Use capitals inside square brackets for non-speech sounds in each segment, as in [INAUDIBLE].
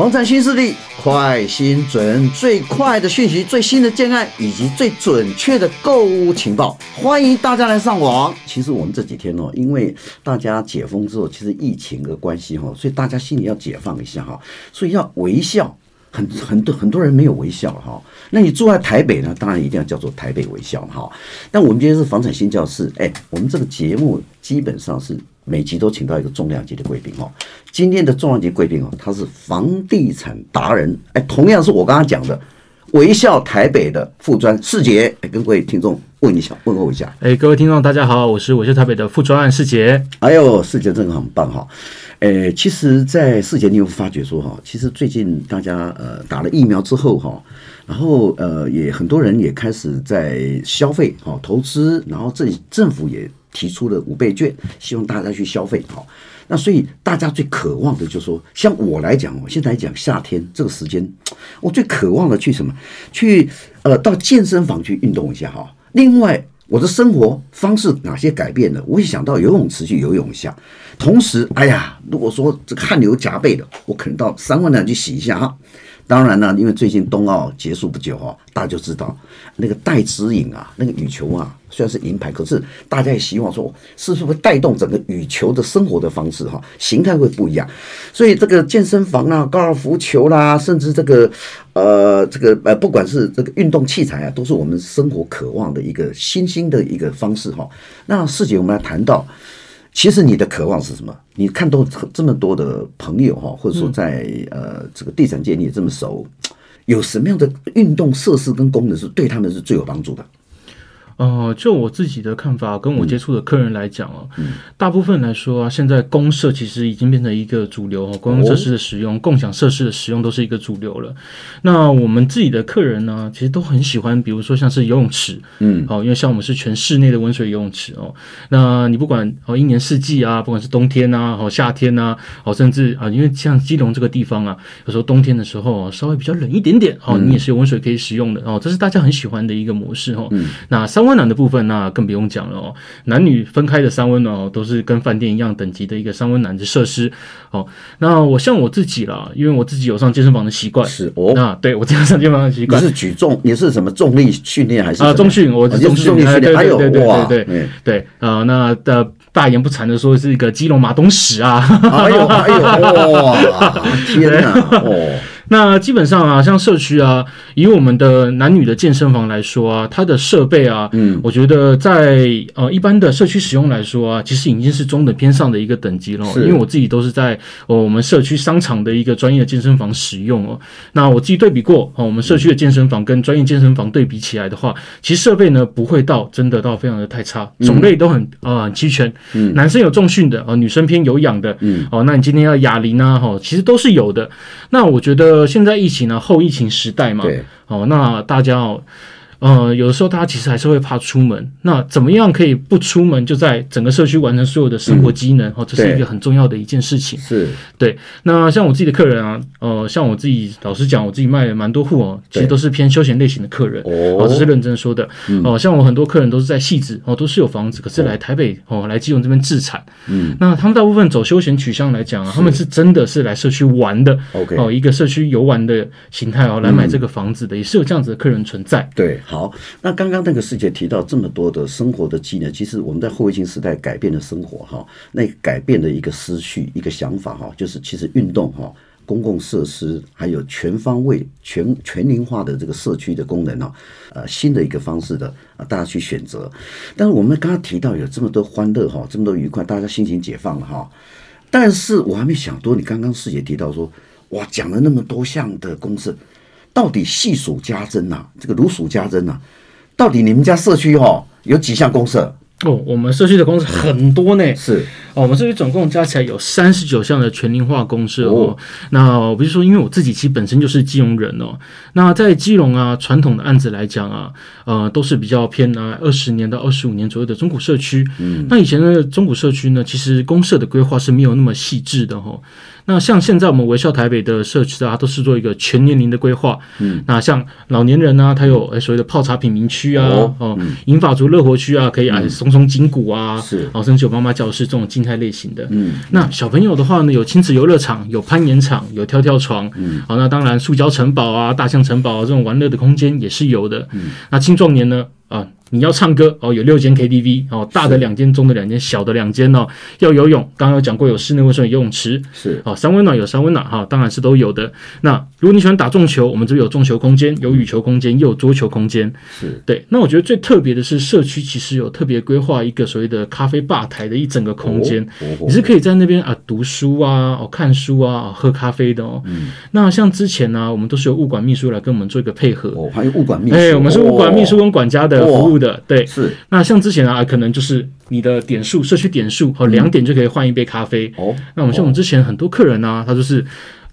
房产新势力，快、新、准，最快的讯息，最新的建案，以及最准确的购物情报，欢迎大家来上网。其实我们这几天哦，因为大家解封之后，其实疫情的关系哈，所以大家心里要解放一下哈，所以要微笑。很很多很多人没有微笑哈，那你住在台北呢？当然一定要叫做台北微笑哈。但我们今天是房产新教室，哎，我们这个节目基本上是每集都请到一个重量级的贵宾哦。今天的重量级贵宾哦，他是房地产达人，哎，同样是我刚刚讲的微笑台北的副专世杰，哎，跟各位听众问一下，问候一下。哎，各位听众大家好，我是微笑台北的副专案士杰。哎呦，世杰真的很棒哈。哎，其实，在世杰，你有发觉说哈，其实最近大家呃打了疫苗之后哈，然后呃也很多人也开始在消费哈投资，然后政政府也提出了五倍券，希望大家去消费哈。那所以大家最渴望的就是说，像我来讲，我现在讲夏天这个时间，我最渴望的去什么？去呃到健身房去运动一下哈。另外。我的生活方式哪些改变了？我会想到游泳池去游泳一下，同时，哎呀，如果说这个汗流浃背的，我可能到三温暖去洗一下哈。当然呢，因为最近冬奥结束不久哈，大家就知道那个戴资颖啊，那个羽球啊，虽然是银牌，可是大家也希望说，是不是会带动整个羽球的生活的方式哈，形态会不一样。所以这个健身房啦、高尔夫球啦，甚至这个呃这个呃，不管是这个运动器材啊，都是我们生活渴望的一个新兴的一个方式哈。那士杰，我们来谈到。其实你的渴望是什么？你看到这么多的朋友哈，或者说在呃这个地产界你也这么熟，有什么样的运动设施跟功能是对他们是最有帮助的？呃，就我自己的看法，跟我接触的客人来讲哦，大部分来说啊，现在公社其实已经变成一个主流哦，公共设施的使用、哦、共享设施的使用都是一个主流了。那我们自己的客人呢，其实都很喜欢，比如说像是游泳池，嗯，好，因为像我们是全室内的温水游泳池哦，那你不管哦一年四季啊，不管是冬天啊，哦夏天啊，哦甚至啊，因为像基隆这个地方啊，有时候冬天的时候稍微比较冷一点点，好，你也是有温水可以使用的哦，这是大家很喜欢的一个模式哦。嗯，那三温暖的部分，那更不用讲了哦。男女分开的三温暖哦，都是跟饭店一样等级的一个三温暖的设施哦。那我像我自己啦，因为我自己有上健身房的习惯，是哦。那对我这样上健身房的习惯，你是举重，你是什么重力训练还是啊？重训，我是重训训练，还有对对对对对啊。那的大言不惭的说，是一个基隆马东石啊。哎呦哎呦哇！[LAUGHS] 天哪哦。那基本上啊，像社区啊，以我们的男女的健身房来说啊，它的设备啊，嗯，我觉得在呃一般的社区使用来说啊，其实已经是中等偏上的一个等级了。是因为我自己都是在呃我们社区商场的一个专业的健身房使用哦。那我自己对比过哦，我们社区的健身房跟专业健身房对比起来的话，其实设备呢不会到真的到非常的太差，种类都很啊、呃、齐全。嗯，男生有重训的哦，女生偏有氧的。嗯，哦，那你今天要哑铃啊，哈，其实都是有的。那我觉得。现在疫情呢，后疫情时代嘛，对，哦，那大家哦。呃，有的时候大家其实还是会怕出门，那怎么样可以不出门就在整个社区完成所有的生活机能？哦、嗯，这是一个很重要的一件事情。是，对。那像我自己的客人啊，呃，像我自己老实讲，我自己卖了蛮多户哦，其实都是偏休闲类型的客人。哦，这是认真说的。哦、像我很多客人都是在细致哦，都是有房子，可是来台北哦，来基隆这边置产。嗯，那他们大部分走休闲取向来讲啊，他们是真的是来社区玩的。OK，哦，一个社区游玩的形态哦，来买这个房子的，嗯、也是有这样子的客人存在。对。好，那刚刚那个士杰提到这么多的生活的技能，其实我们在后疫情时代改变了生活哈，那改变了一个思绪、一个想法哈，就是其实运动哈、公共设施还有全方位、全全龄化的这个社区的功能呢，呃，新的一个方式的啊，大家去选择。但是我们刚刚提到有这么多欢乐哈，这么多愉快，大家心情解放了哈。但是我还没想多，你刚刚师姐提到说，哇，讲了那么多项的公式。到底系数加增呐、这个如数加增呐、到底你们家社区哈有几项公社？哦，我们社区的公司很多呢。是哦，我们社区总共加起来有三十九项的全龄化公社哦。那比如说，因为我自己其实本身就是基隆人哦。那在基隆啊，传统的案子来讲啊，呃，都是比较偏啊二十年到二十五年左右的中古社区。嗯，那以前的中古社区呢，其实公社的规划是没有那么细致的哈、哦。那像现在我们微笑台北的社区啊，都是做一个全年龄的规划。嗯，那像老年人呢、啊，他有所谓的泡茶品民区啊，哦，银发、嗯、族乐活区啊，可以哎松松松筋骨啊，是，然后甚至有妈妈教室这种静态类型的。嗯，那小朋友的话呢，有亲子游乐场，有攀岩场，有跳跳床。嗯，好，那当然塑胶城堡啊、大象城堡啊这种玩乐的空间也是有的。嗯，那青壮年呢？啊。你要唱歌哦，有六间 KTV 哦，大的两间，中的两间，小的两间哦。要游泳，刚刚有讲过有室内温水游泳池，是哦，三温暖有三温暖哈，当然是都有的。那如果你喜欢打撞球，我们这边有撞球空间，有羽球空间，又有桌球空间，是对。那我觉得最特别的是社区其实有特别规划一个所谓的咖啡吧台的一整个空间，哦哦哦、你是可以在那边啊读书啊，哦看书啊，喝咖啡的哦。嗯、那像之前呢、啊，我们都是由物管秘书来跟我们做一个配合，哦，还有物管秘书，哎，我们是物管秘书跟管家的服务的，哦、对，是。那像之前啊，可能就是你的点数，社区点数，和，两点就可以换一杯咖啡。哦，那我们像我们之前很多客人呢、啊，他就是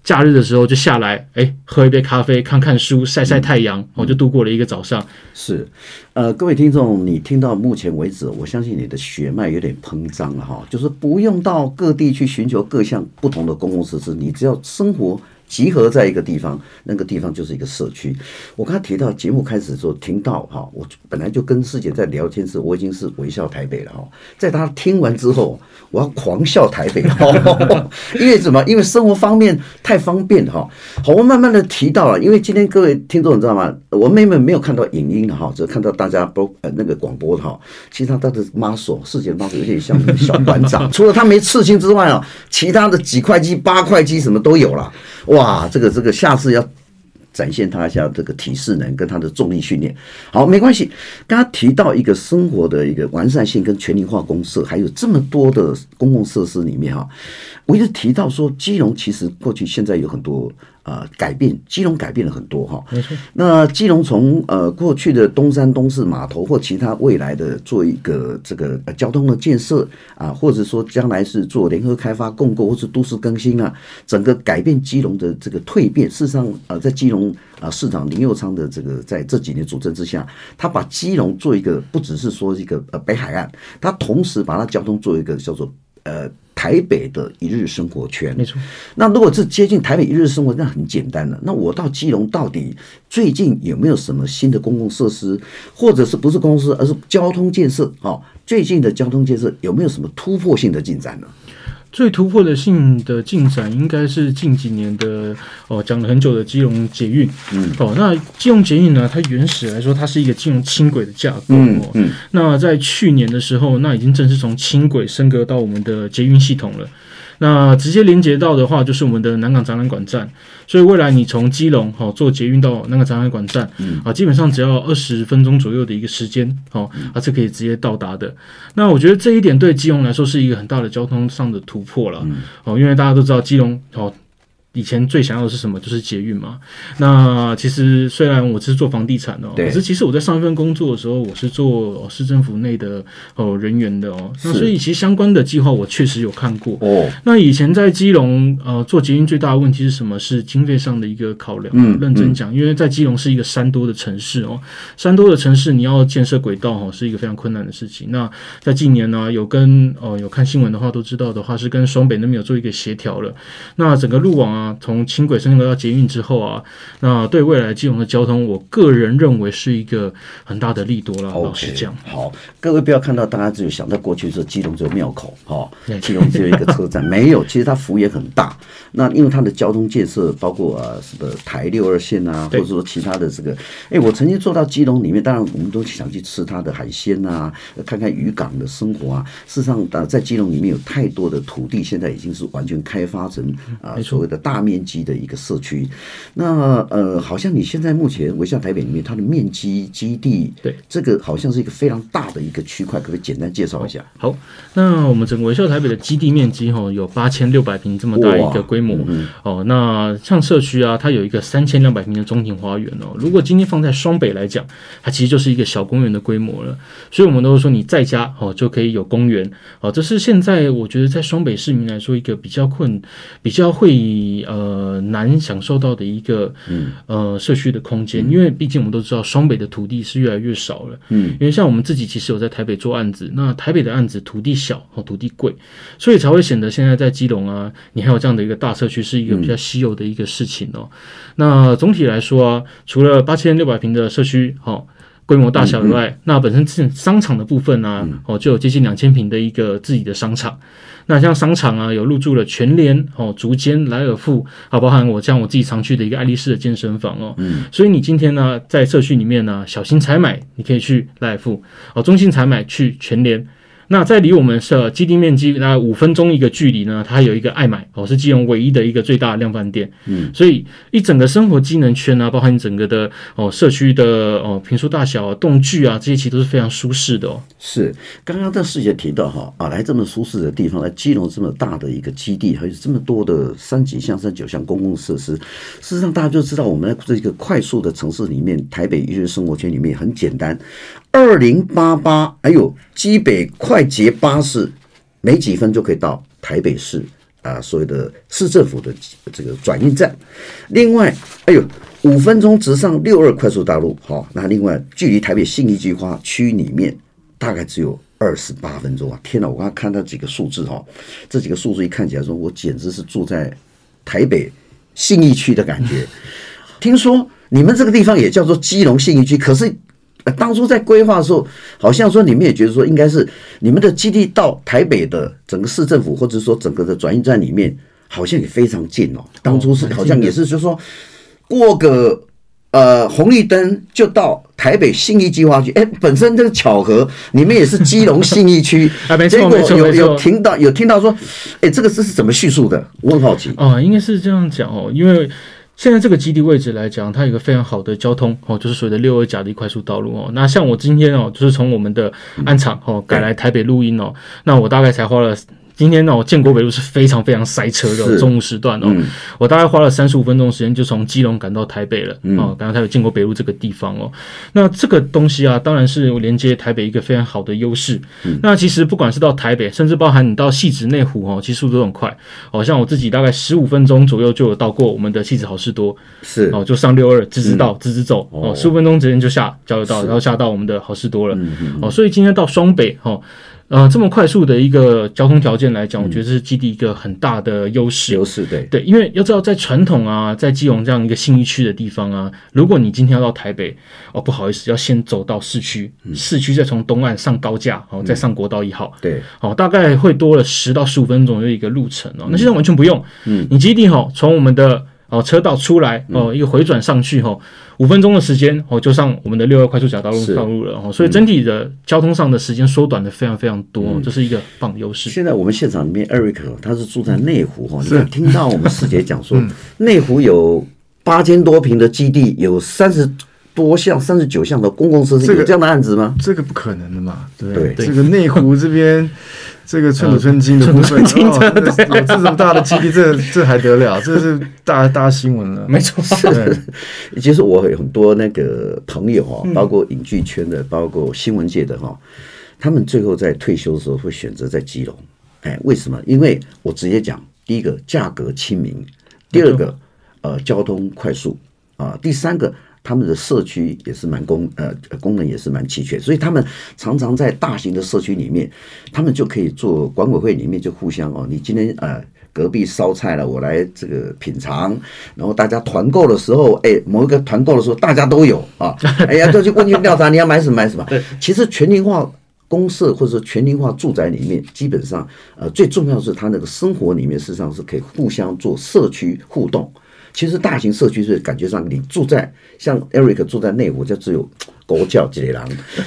假日的时候就下来，哎，喝一杯咖啡，看看书，晒晒太阳，我、嗯、就度过了一个早上。是，呃，各位听众，你听到目前为止，我相信你的血脉有点膨胀了哈，就是不用到各地去寻求各项不同的公共设施，你只要生活。集合在一个地方，那个地方就是一个社区。我刚才提到节目开始的时候，听到哈，我本来就跟师姐在聊天时，我已经是微笑台北了哈。在他听完之后，我要狂笑台北哈，[LAUGHS] 因为什么？因为生活方面太方便哈。好，我慢慢的提到了，因为今天各位听众你知道吗？我妹妹没有看到影音的哈，只看到大家播呃那个广播的哈。其实他他的 muscle，师姐的 muscle 有点像小馆长，除了他没刺青之外啊，其他的几块肌、八块肌什么都有了。我哇，这个这个，下次要展现他一下这个体适能跟他的重力训练。好，没关系。刚刚提到一个生活的一个完善性跟全龄化公社，还有这么多的公共设施里面哈，我一直提到说，基隆其实过去现在有很多。呃，改变基隆改变了很多哈，没错。那基隆从呃过去的东山东势码头或其他未来的做一个这个交通的建设啊，或者说将来是做联合开发共构或是都市更新啊，整个改变基隆的这个蜕变。事实上，呃，在基隆啊市长林佑昌的这个在这几年主政之下，他把基隆做一个不只是说一个呃北海岸，他同时把它交通做一个叫做呃。台北的一日生活圈，没错。那如果是接近台北一日生活，那很简单了。那我到基隆到底最近有没有什么新的公共设施，或者是不是公司，而是交通建设？哦，最近的交通建设有没有什么突破性的进展呢？最突破的性的进展，应该是近几年的哦，讲了很久的基隆捷运。嗯，哦，那基隆捷运呢，它原始来说，它是一个基隆轻轨的架构。嗯嗯。那在去年的时候，那已经正式从轻轨升格到我们的捷运系统了。那直接连接到的话，就是我们的南港展览馆站。所以未来你从基隆好坐捷运到南港展览馆站，嗯啊，基本上只要二十分钟左右的一个时间，哦，它是可以直接到达的。那我觉得这一点对基隆来说是一个很大的交通上的突破了，哦，因为大家都知道基隆哦。以前最想要的是什么？就是捷运嘛。那其实虽然我是做房地产的，哦可是其实我在上一份工作的时候，我是做市政府内的哦人员的哦。那所以其实相关的计划我确实有看过。哦。那以前在基隆呃做捷运最大的问题是什么？是经费上的一个考量。嗯。认真讲，因为在基隆是一个山多的城市哦，山多的城市你要建设轨道哦是一个非常困难的事情。那在近年呢，有跟哦有看新闻的话都知道的话，是跟双北那边有做一个协调了。那整个路网啊。啊，从轻轨升级到捷运之后啊，那对未来基隆的交通，我个人认为是一个很大的利多了。老实讲，好，各位不要看到大家只有想到过去是基隆只有庙口，哈，基隆只有一个车站，没有，其实它幅也很大。那因为它的交通建设，包括啊什么台六二线啊，或者说其他的这个，哎，我曾经坐到基隆里面，当然我们都想去吃它的海鲜啊，看看渔港的生活啊。事实上，在基隆里面有太多的土地，现在已经是完全开发成啊所谓的。大面积的一个社区，那呃，好像你现在目前微笑台北里面，它的面积基地，对，这个好像是一个非常大的一个区块，可不可以简单介绍一下？好，那我们整个微笑台北的基地面积哈，有八千六百平这么大一个规模哦。那像社区啊，它有一个三千两百平的中庭花园哦。如果今天放在双北来讲，它其实就是一个小公园的规模了。所以，我们都说你在家哦就可以有公园哦。这是现在我觉得在双北市民来说一个比较困、比较会。呃，难享受到的一个呃社区的空间，因为毕竟我们都知道双北的土地是越来越少了，嗯，因为像我们自己其实有在台北做案子，那台北的案子土地小哦，土地贵，所以才会显得现在在基隆啊，你还有这样的一个大社区是一个比较稀有的一个事情哦。那总体来说啊，除了八千六百平的社区，好。规模大小以外，嗯嗯、那本身是商场的部分呢、啊，哦，就有接近两千平的一个自己的商场。那像商场啊，有入驻了全联、哦，竹间、莱尔富，啊，包含我像我自己常去的一个爱丽丝的健身房哦。嗯。所以你今天呢，在社区里面呢，小型采买你可以去莱尔富，哦，中型采买去全联。那在离我们是基地面积大概五分钟一个距离呢，它有一个爱买哦，是基隆唯一的一个最大的量贩店。嗯，所以一整个生活机能圈啊，包含整个的哦社区的哦坪数大小啊、动距啊，这些其实都是非常舒适的哦。是，刚刚在世杰提到哈啊，来这么舒适的地方，来基隆这么大的一个基地，还有这么多的三几项、三九项公共设施，事实上大家就知道，我们在这个快速的城市里面，台北一日生活圈里面很简单。二零八八，还有基北快捷巴士，没几分就可以到台北市啊，所谓的市政府的这个转运站。另外，哎呦，五分钟直上六二快速大路，好，那另外距离台北信义计划区里面大概只有二十八分钟啊！天哪，我刚看到几个数字哈，这几个数字一看起来说，我简直是住在台北信义区的感觉。听说你们这个地方也叫做基隆信义区，可是。当初在规划的时候，好像说你们也觉得说，应该是你们的基地到台北的整个市政府，或者说整个的转运站里面，好像也非常近哦。当初是好像也是，就是说过个呃红绿灯就到台北信义计划区。哎，本身这个巧合，你们也是基隆信义区 [LAUGHS] 啊，没错，结果有有听到有听到说，哎，这个这是怎么叙述的？我很好奇啊，应该是这样讲哦，因为。现在这个基地位置来讲，它有一个非常好的交通哦，就是所谓的六二甲的快速道路哦。那像我今天哦，就是从我们的安场哦赶来台北录音哦，那我大概才花了。今天呢，我建国北路是非常非常塞车的中午时段哦，嗯、我大概花了三十五分钟时间就从基隆赶到台北了，嗯、哦，赶到台北建国北路这个地方哦。那这个东西啊，当然是连接台北一个非常好的优势。嗯、那其实不管是到台北，甚至包含你到汐止内湖哦，其实速度都很快。哦，像我自己大概十五分钟左右就有到过我们的汐止好事多，是。哦，就上六二直直到直直走。哦，十五分钟直接就下交流道，然后下到我们的好事多了。哦，所以今天到双北哦。呃，这么快速的一个交通条件来讲，我觉得是基地一个很大的优势。优势对对，因为要知道，在传统啊，在基隆这样一个信义区的地方啊，如果你今天要到台北，哦，不好意思，要先走到市区，嗯、市区再从东岸上高架，哦，再上国道一号，对，哦，大概会多了十到十五分钟的一个路程哦。那现在完全不用，嗯，你基地哈，从我们的。哦，车道出来哦，一个回转上去哈，五分钟的时间哦，就上我们的六二快速甲道路道路了哦，所以整体的交通上的时间缩短的非常非常多，这是一个棒优势。现在我们现场里面，Eric 他是住在内湖哈，你看听到我们师姐讲说，内湖有八千多平的基地，有三十多项、三十九项的公共设施，有这样的案子吗？这个不可能的嘛，对，这个内湖这边。这个寸土寸金的部分，哦，有这么大的基地，这这还得了？这是大大新闻了。没错，[LAUGHS] 是。[LAUGHS] 其实我有很多那个朋友啊，包括影剧圈的，包括新闻界的哈，他们最后在退休的时候会选择在基隆。哎，为什么？因为我直接讲，第一个价格亲民，第二个呃交通快速啊，第三个。他们的社区也是蛮功呃功能也是蛮齐全，所以他们常常在大型的社区里面，他们就可以做管委会里面就互相哦，你今天呃隔壁烧菜了，我来这个品尝，然后大家团购的时候，哎，某一个团购的时候大家都有啊，哎呀，[LAUGHS] 就去问卷调查，你要买什么买什么。其实全龄化公社或者说全龄化住宅里面，基本上呃最重要的是它那个生活里面事实上是可以互相做社区互动。其实大型社区是感觉上，你住在像 Eric 住在内湖，就只有。国教之类的，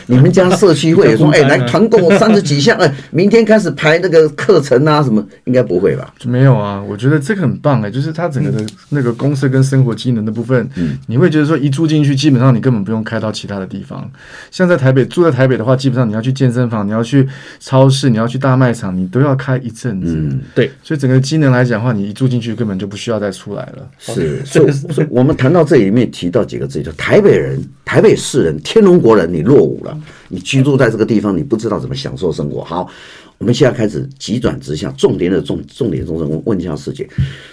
你们家社区会有说，[LAUGHS] 哎、欸，来团购三十几项，[LAUGHS] 哎，明天开始排那个课程啊，什么？应该不会吧？没有啊，我觉得这个很棒哎、欸，就是它整个的那个公司跟生活机能的部分，嗯，你会觉得说一住进去，基本上你根本不用开到其他的地方。像在台北住在台北的话，基本上你要去健身房，你要去超市，你要去大卖场，你都要开一阵子。嗯，对，所以整个机能来讲的话，你一住进去根本就不需要再出来了。是，所以所以我们谈到这里面提到几个字，就台北人、台北市人。天龙国人，你落伍了。你居住在这个地方，你不知道怎么享受生活。好。我们现在开始急转直下，重点的重重点中问问一下师姐，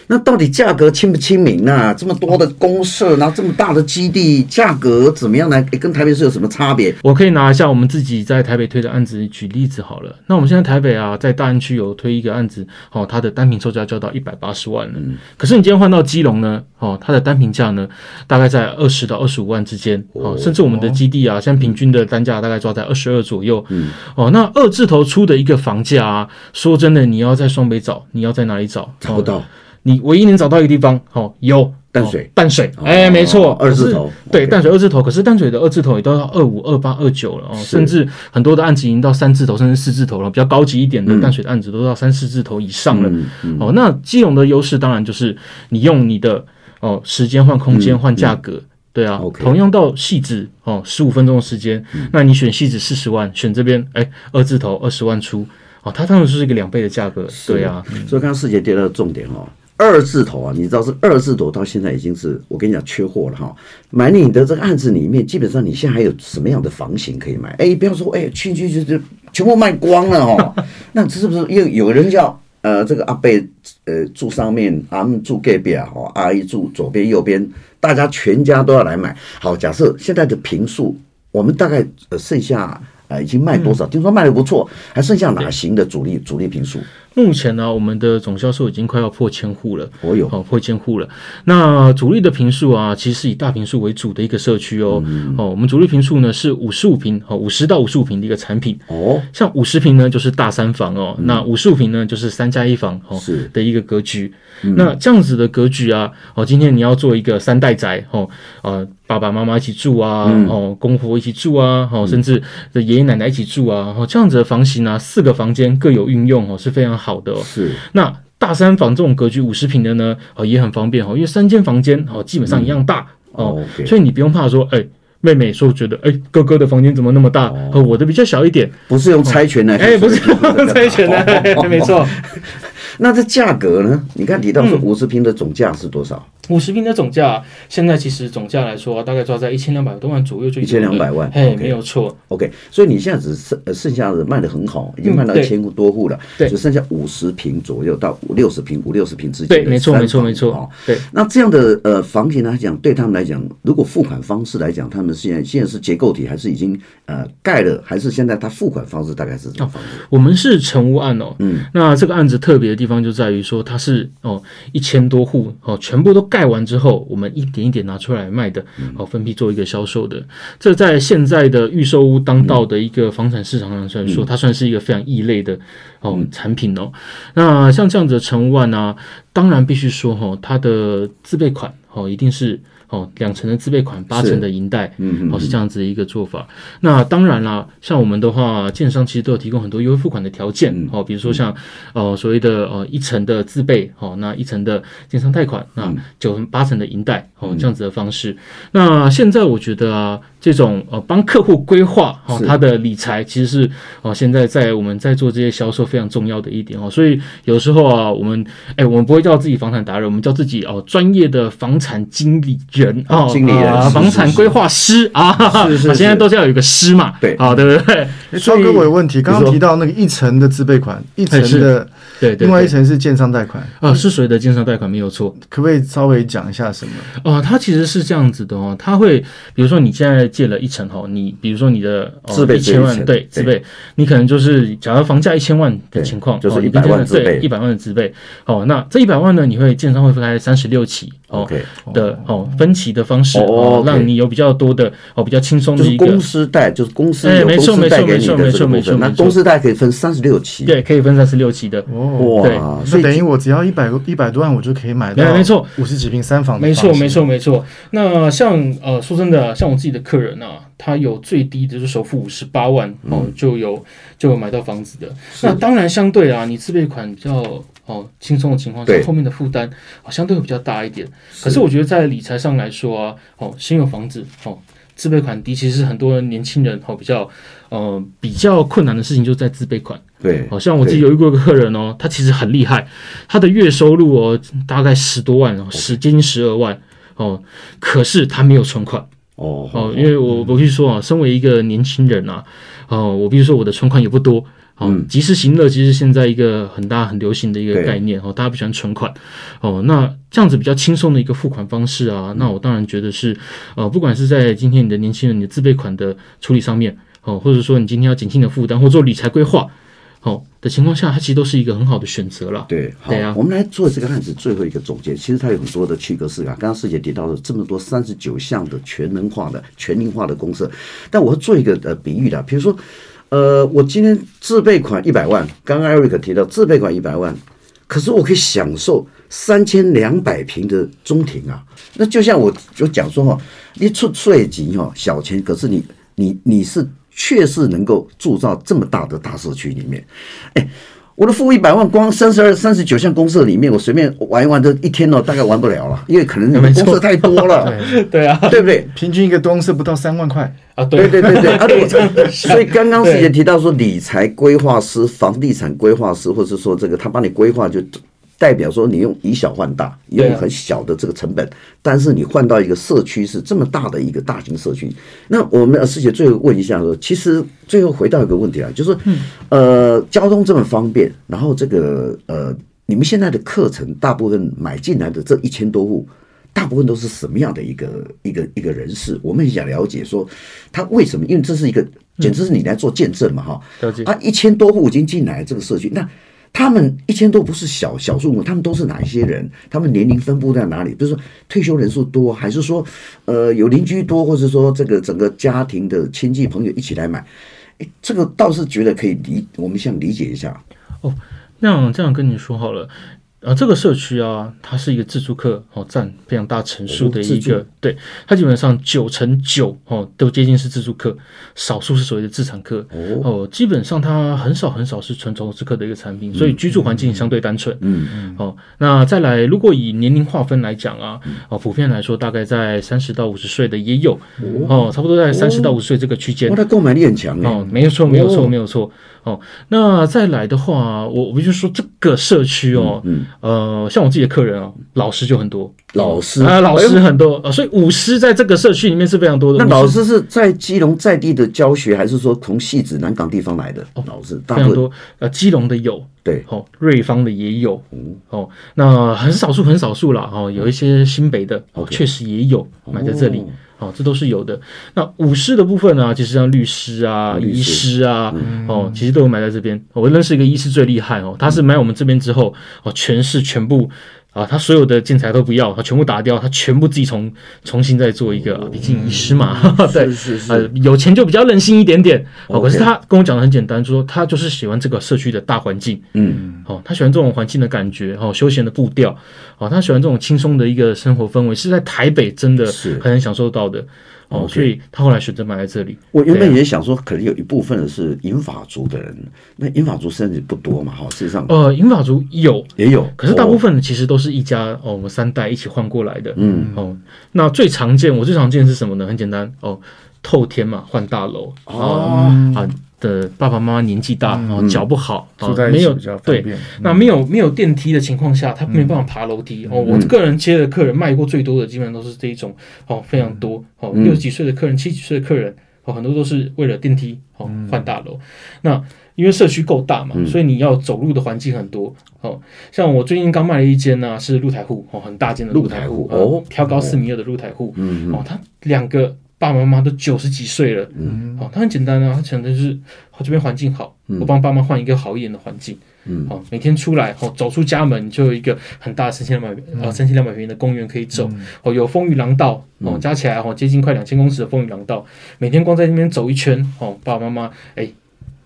那到底价格亲不亲民呢？这么多的公社，然后这么大的基地，价格怎么样呢？跟台北市有什么差别？我可以拿一下我们自己在台北推的案子举例子好了。那我们现在台北啊，在大安区有推一个案子，哦，它的单品售价就要到一百八十万了。嗯。可是你今天换到基隆呢，哦，它的单品价呢，大概在二十到二十五万之间。哦。甚至我们的基地啊，现在平均的单价大概抓在二十二左右。嗯。哦，那二字头出的一个房。价啊，说真的，你要在双北找，你要在哪里找？找不到。哦、你唯一能找到一个地方，哦，有淡水，淡水，哎、没错，二字头，对，淡水二字头。可是淡水的二字头也都要二五、二八、二九了哦，甚至很多的案子已经到三字头，甚至四字头了。比较高级一点的淡水的案子都到三四字头以上了。哦，那基隆的优势当然就是你用你的哦时间换空间换价格。对啊，Okay. 同样到汐止哦，十五分钟的时间，嗯、那你选汐止四十万，选这边哎二字头二十万出哦，它当然是一个两倍的价格。是对啊，嗯、所以刚刚师姐提到的重点哦，二字头啊，你知道是二字头到现在已经是我跟你讲缺货了哈。买你的这个案子里面，基本上你现在还有什么样的房型可以买？哎，不要说哎，去去去去全部卖光了哦。[LAUGHS] 那这是不是又有人叫呃这个阿贝呃住上面，阿姆住隔壁啊，阿姨住左边右边？大家全家都要来买。好，假设现在的平数，我们大概呃剩下呃已经卖多少？听说卖的不错，还剩下哪型的主力主力平数？目前呢，我们的总销售已经快要破千户了。哦哟，哦，破千户了。那主力的平数啊，其实是以大平数为主的一个社区哦。嗯、哦，我们主力平数呢是五十五平，哦，五十到五十五平的一个产品。哦，像五十平呢就是大三房哦，嗯、那五十五平呢就是三加一房哦是的一个格局。嗯、那这样子的格局啊，哦，今天你要做一个三代宅哦，呃，爸爸妈妈一起住啊，嗯、哦，公婆一起住啊，哦，甚至的爷爷奶奶一起住啊，哦，这样子的房型啊，四个房间各有运用哦，是非常好。好的，是那大三房这种格局五十平的呢，哦也很方便哦，因为三间房间哦基本上一样大、嗯、哦，okay. 所以你不用怕说，哎，妹妹说觉得，哎，哥哥的房间怎么那么大，和、哦、我的比较小一点，不是用猜拳来，哎，不是用猜拳来，[LAUGHS] 没错。那这价格呢？你看提到说五十平的总价是多少？五十平的总价，现在其实总价来说，大概抓在一千两百多万左右，就一千两百万，哎，没有错。OK，所以你现在只剩剩下的卖的很好，已经卖到一千多户了，对，只剩下五十平左右到五六十平、五六十平之间。对，没错，没错，没错。对，那这样的呃房型来讲，对他们来讲，如果付款方式来讲，他们现在现在是结构体还是已经呃盖了，还是现在他付款方式大概是什么方式？我们是成屋案哦，嗯，那这个案子特别的地方就在于说。它是哦一千多户哦，全部都盖完之后，我们一点一点拿出来卖的，哦分批做一个销售的。这在现在的预售屋当道的一个房产市场上来说，它算是一个非常异类的哦产品哦。那像这样子的成屋案呢，当然必须说哈，它的自备款哦一定是。哦，两成的自备款，八成的银贷，嗯，哦，是这样子的一个做法。那当然啦，像我们的话，建商其实都有提供很多优惠付款的条件，哦，比如说像呃所谓的呃一成的自备，哦，那一成的建商贷款，那九成八成的银贷，哦，这样子的方式。那现在我觉得啊。这种呃帮客户规划哦，他的理财其实是哦现在在我们在做这些销售非常重要的一点哦，所以有时候啊，我们哎我们不会叫自己房产达人，我们叫自己哦专业的房产经理人哦，经理人，房产规划师啊，是是，[LAUGHS] 现在都是要有一个师嘛，对，好，对不对？超哥，我有问题，刚刚提到那个一层的自备款，一层的。对对，另外一层是建商贷款。啊，是谁的建商贷款？没有错？可不可以稍微讲一下什么？哦，它其实是这样子的哦，它会比如说你现在借了一层哦，你比如说你的自备一千万，对，自备，你可能就是假如房价一千万的情况，就是一百万自备，一百万的自备。哦，那这一百万呢，你会建商会分开三十六期哦的哦分期的方式哦，让你有比较多的哦比较轻松的一个公司贷，就是公司哎，没错没错没错没错没错，那公司贷可以分三十六期，对，可以分三十六期的哦。哇，那等于我只要一百一百多万，我就可以买到。没错，五十几平三房。没错，没错，没错。那像呃，说真的，像我自己的客人啊，他有最低的就是首付五十八万哦，就有就有买到房子的。那当然，相对啊，你自备款比较哦轻松的情况下，后面的负担哦相对会比较大一点。可是我觉得在理财上来说啊，哦，先有房子哦。自备款低，其实很多年轻人哦比较呃比较困难的事情就在自备款。对，好像我自己有遇过一个客人哦，他其实很厉害，他的月收入哦大概十多万哦，十接近十二万哦，可是他没有存款哦哦，因为我我必须说啊，身为一个年轻人啊，哦，我必须说我的存款也不多。哦，及时行乐其实现在一个很大很流行的一个概念哦，大家不喜欢存款哦，那这样子比较轻松的一个付款方式啊，那我当然觉得是呃，不管是在今天你的年轻人你的自备款的处理上面哦，或者说你今天要减轻的负担或做理财规划哦的情况下，它其实都是一个很好的选择了。对，好，对啊，我们来做这个案子最后一个总结，其实它有很多的区隔式啊，刚刚师姐提到了这么多三十九项的全能化的全龄化的公设，但我要做一个呃比喻的，比如说。呃，我今天自备款一百万，刚刚 Eric 提到自备款一百万，可是我可以享受三千两百平的中庭啊。那就像我就讲说哈，你出税金哈小钱，可是你你你是确实能够铸造这么大的大社区里面，哎。我的负一百万，光三十二、三十九项公社里面，我随便玩一玩，都一天哦，大概玩不了了，因为可能公社太多了。[LAUGHS] 对，对啊，对不对？平均一个公社不到三万块啊。对对对对 [LAUGHS] 啊对啊！所以刚刚师姐提到说，理财规划师、房地产规划师，或者说这个他帮你规划就。代表说你用以小换大，用很小的这个成本，啊、但是你换到一个社区是这么大的一个大型社区。那我们师姐最后问一下说，其实最后回到一个问题啊，就是呃，交通这么方便，然后这个呃，你们现在的课程大部分买进来的这一千多户，大部分都是什么样的一个一个一个人士？我们很想了解说他为什么？因为这是一个简直是你来做见证嘛，哈、嗯。啊，一千多户已经进来这个社区，那。他们一千多不是小小数目，他们都是哪一些人？他们年龄分布在哪里？比如说退休人数多，还是说呃有邻居多，或者说这个整个家庭的亲戚朋友一起来买？诶，这个倒是觉得可以理，我们想理解一下。哦，那这样跟你说好了。啊，这个社区啊，它是一个自助客哦，占非常大成数的一个，对，它基本上九成九哦都接近是自助客，少数是所谓的自产客哦，基本上它很少很少是纯投资客的一个产品，所以居住环境相对单纯。嗯嗯。哦，那再来，如果以年龄划分来讲啊，哦，普遍来说大概在三十到五十岁的也有哦，差不多在三十到五十岁这个区间。哦，它购买力很强哦，没有错，没有错，没有错。哦，那再来的话，我我就说这个社区哦，嗯，呃，像我自己的客人啊，老师就很多，老师。啊，老师很多，呃，所以舞狮在这个社区里面是非常多的。那老师是在基隆在地的教学，还是说从戏子南港地方来的？哦，老师非常多，呃，基隆的有，对，哦，瑞芳的也有，嗯哦，那很少数很少数了，哦，有一些新北的，哦，确实也有买在这里。哦，这都是有的。那武士的部分呢、啊，其实像律师啊、医师啊，嗯、哦，其实都有买在这边。我认识一个医师最厉害哦，他是买我们这边之后，哦，全市全部。啊，他所有的建材都不要，他全部打掉，他全部自己重重新再做一个，毕竟遗失嘛，嗯、[LAUGHS] 对，是是是、呃，有钱就比较任性一点点。哦，可是他跟我讲的很简单，就说他就是喜欢这个社区的大环境，嗯，哦，他喜欢这种环境的感觉，哦，休闲的步调，哦，他喜欢这种轻松的一个生活氛围，是在台北真的很能享受到的。哦所以他后来选择买在这里。我原本也想说，可能有一部分的是银法族的人，那银法族甚至不多嘛，哈，事实上，呃，银法族有也有，可是大部分其实都是一家哦，我们三代一起换过来的，嗯，哦，那最常见，我最常见的是什么呢？很简单，哦，透天嘛，换大楼，哦，啊。的爸爸妈妈年纪大，然后脚不好，啊，没有对，那没有没有电梯的情况下，他没办法爬楼梯。哦，我个人接的客人卖过最多的，基本上都是这一种，哦，非常多，哦，六十几岁的客人，七十几岁的客人，哦，很多都是为了电梯，哦，换大楼。那因为社区够大嘛，所以你要走路的环境很多。哦，像我最近刚卖了一间呢，是露台户，哦，很大间的露台户，哦，挑高四米二的露台户，哦，它两个。爸爸妈妈都九十几岁了，嗯，好，他很简单啊，他想的就是，我这边环境好，我帮爸妈换一个好一点的环境，嗯，好，每天出来，哦，走出家门就有一个很大的三千两百，呃，三千两百平的公园可以走，哦，有风雨廊道，哦，加起来哦，接近快两千公尺的风雨廊道，每天光在那边走一圈，哦，爸爸妈妈，哎，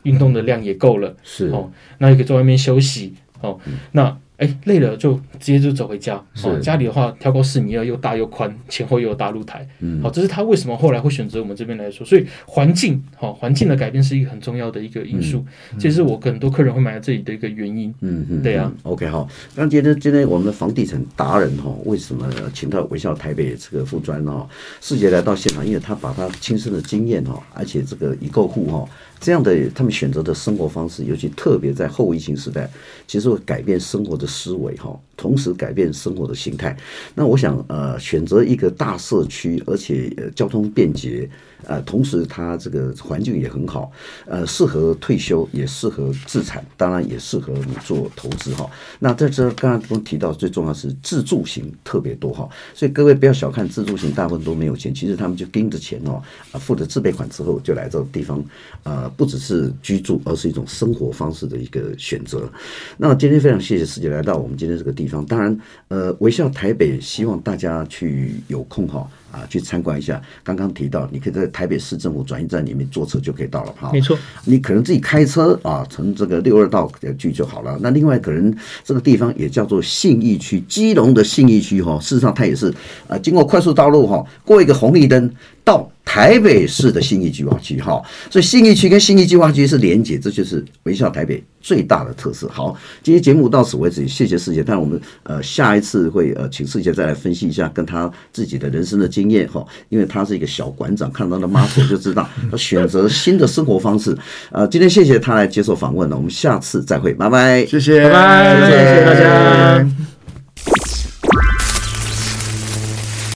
运动的量也够了，是，哦，那也可以在外面休息，哦，那。哎，累了就直接就走回家。哦，家里的话，挑高四米二，又大又宽，前后又有大露台。嗯，好，这是他为什么后来会选择我们这边来说。所以环境，好，环境的改变是一个很重要的一个因素。这是我很多客人会买在这里的一个原因。嗯嗯，对啊。OK，好。那今天今天我们的房地产达人哈，为什么请到微笑台北这个副专呢？师姐来到现场，因为他把他亲身的经验哈，而且这个已购户哈。这样的他们选择的生活方式，尤其特别在后疫情时代，其实会改变生活的思维哈，同时改变生活的形态。那我想呃，选择一个大社区，而且交通便捷。呃，同时它这个环境也很好，呃，适合退休，也适合自产，当然也适合你做投资哈。那在这刚刚都提到，最重要是自住型特别多哈，所以各位不要小看自住型，大部分都没有钱，其实他们就盯着钱哦，啊，付了自备款之后就来这个地方，呃，不只是居住，而是一种生活方式的一个选择。那今天非常谢谢师姐来到我们今天这个地方，当然，呃，微笑台北希望大家去有空哈。啊，去参观一下。刚刚提到，你可以在台北市政府转运站里面坐车就可以到了哈。没错，你可能自己开车啊，从这个六二道去就好了。那另外可能这个地方也叫做信义区，基隆的信义区哈，事实上它也是啊，经过快速道路哈，过一个红绿灯到。台北市的信义计划区，哈，所以信义区跟信义计划区是连结，这就是微笑台北最大的特色。好，今天节目到此为止，谢谢世杰。但我们呃下一次会呃请世杰再来分析一下跟他自己的人生的经验哈，因为他是一个小馆长，看到他的 muscle 就知道他选择新的生活方式。呃，今天谢谢他来接受访问了，我们下次再会，拜拜，谢谢，拜拜，谢谢大家。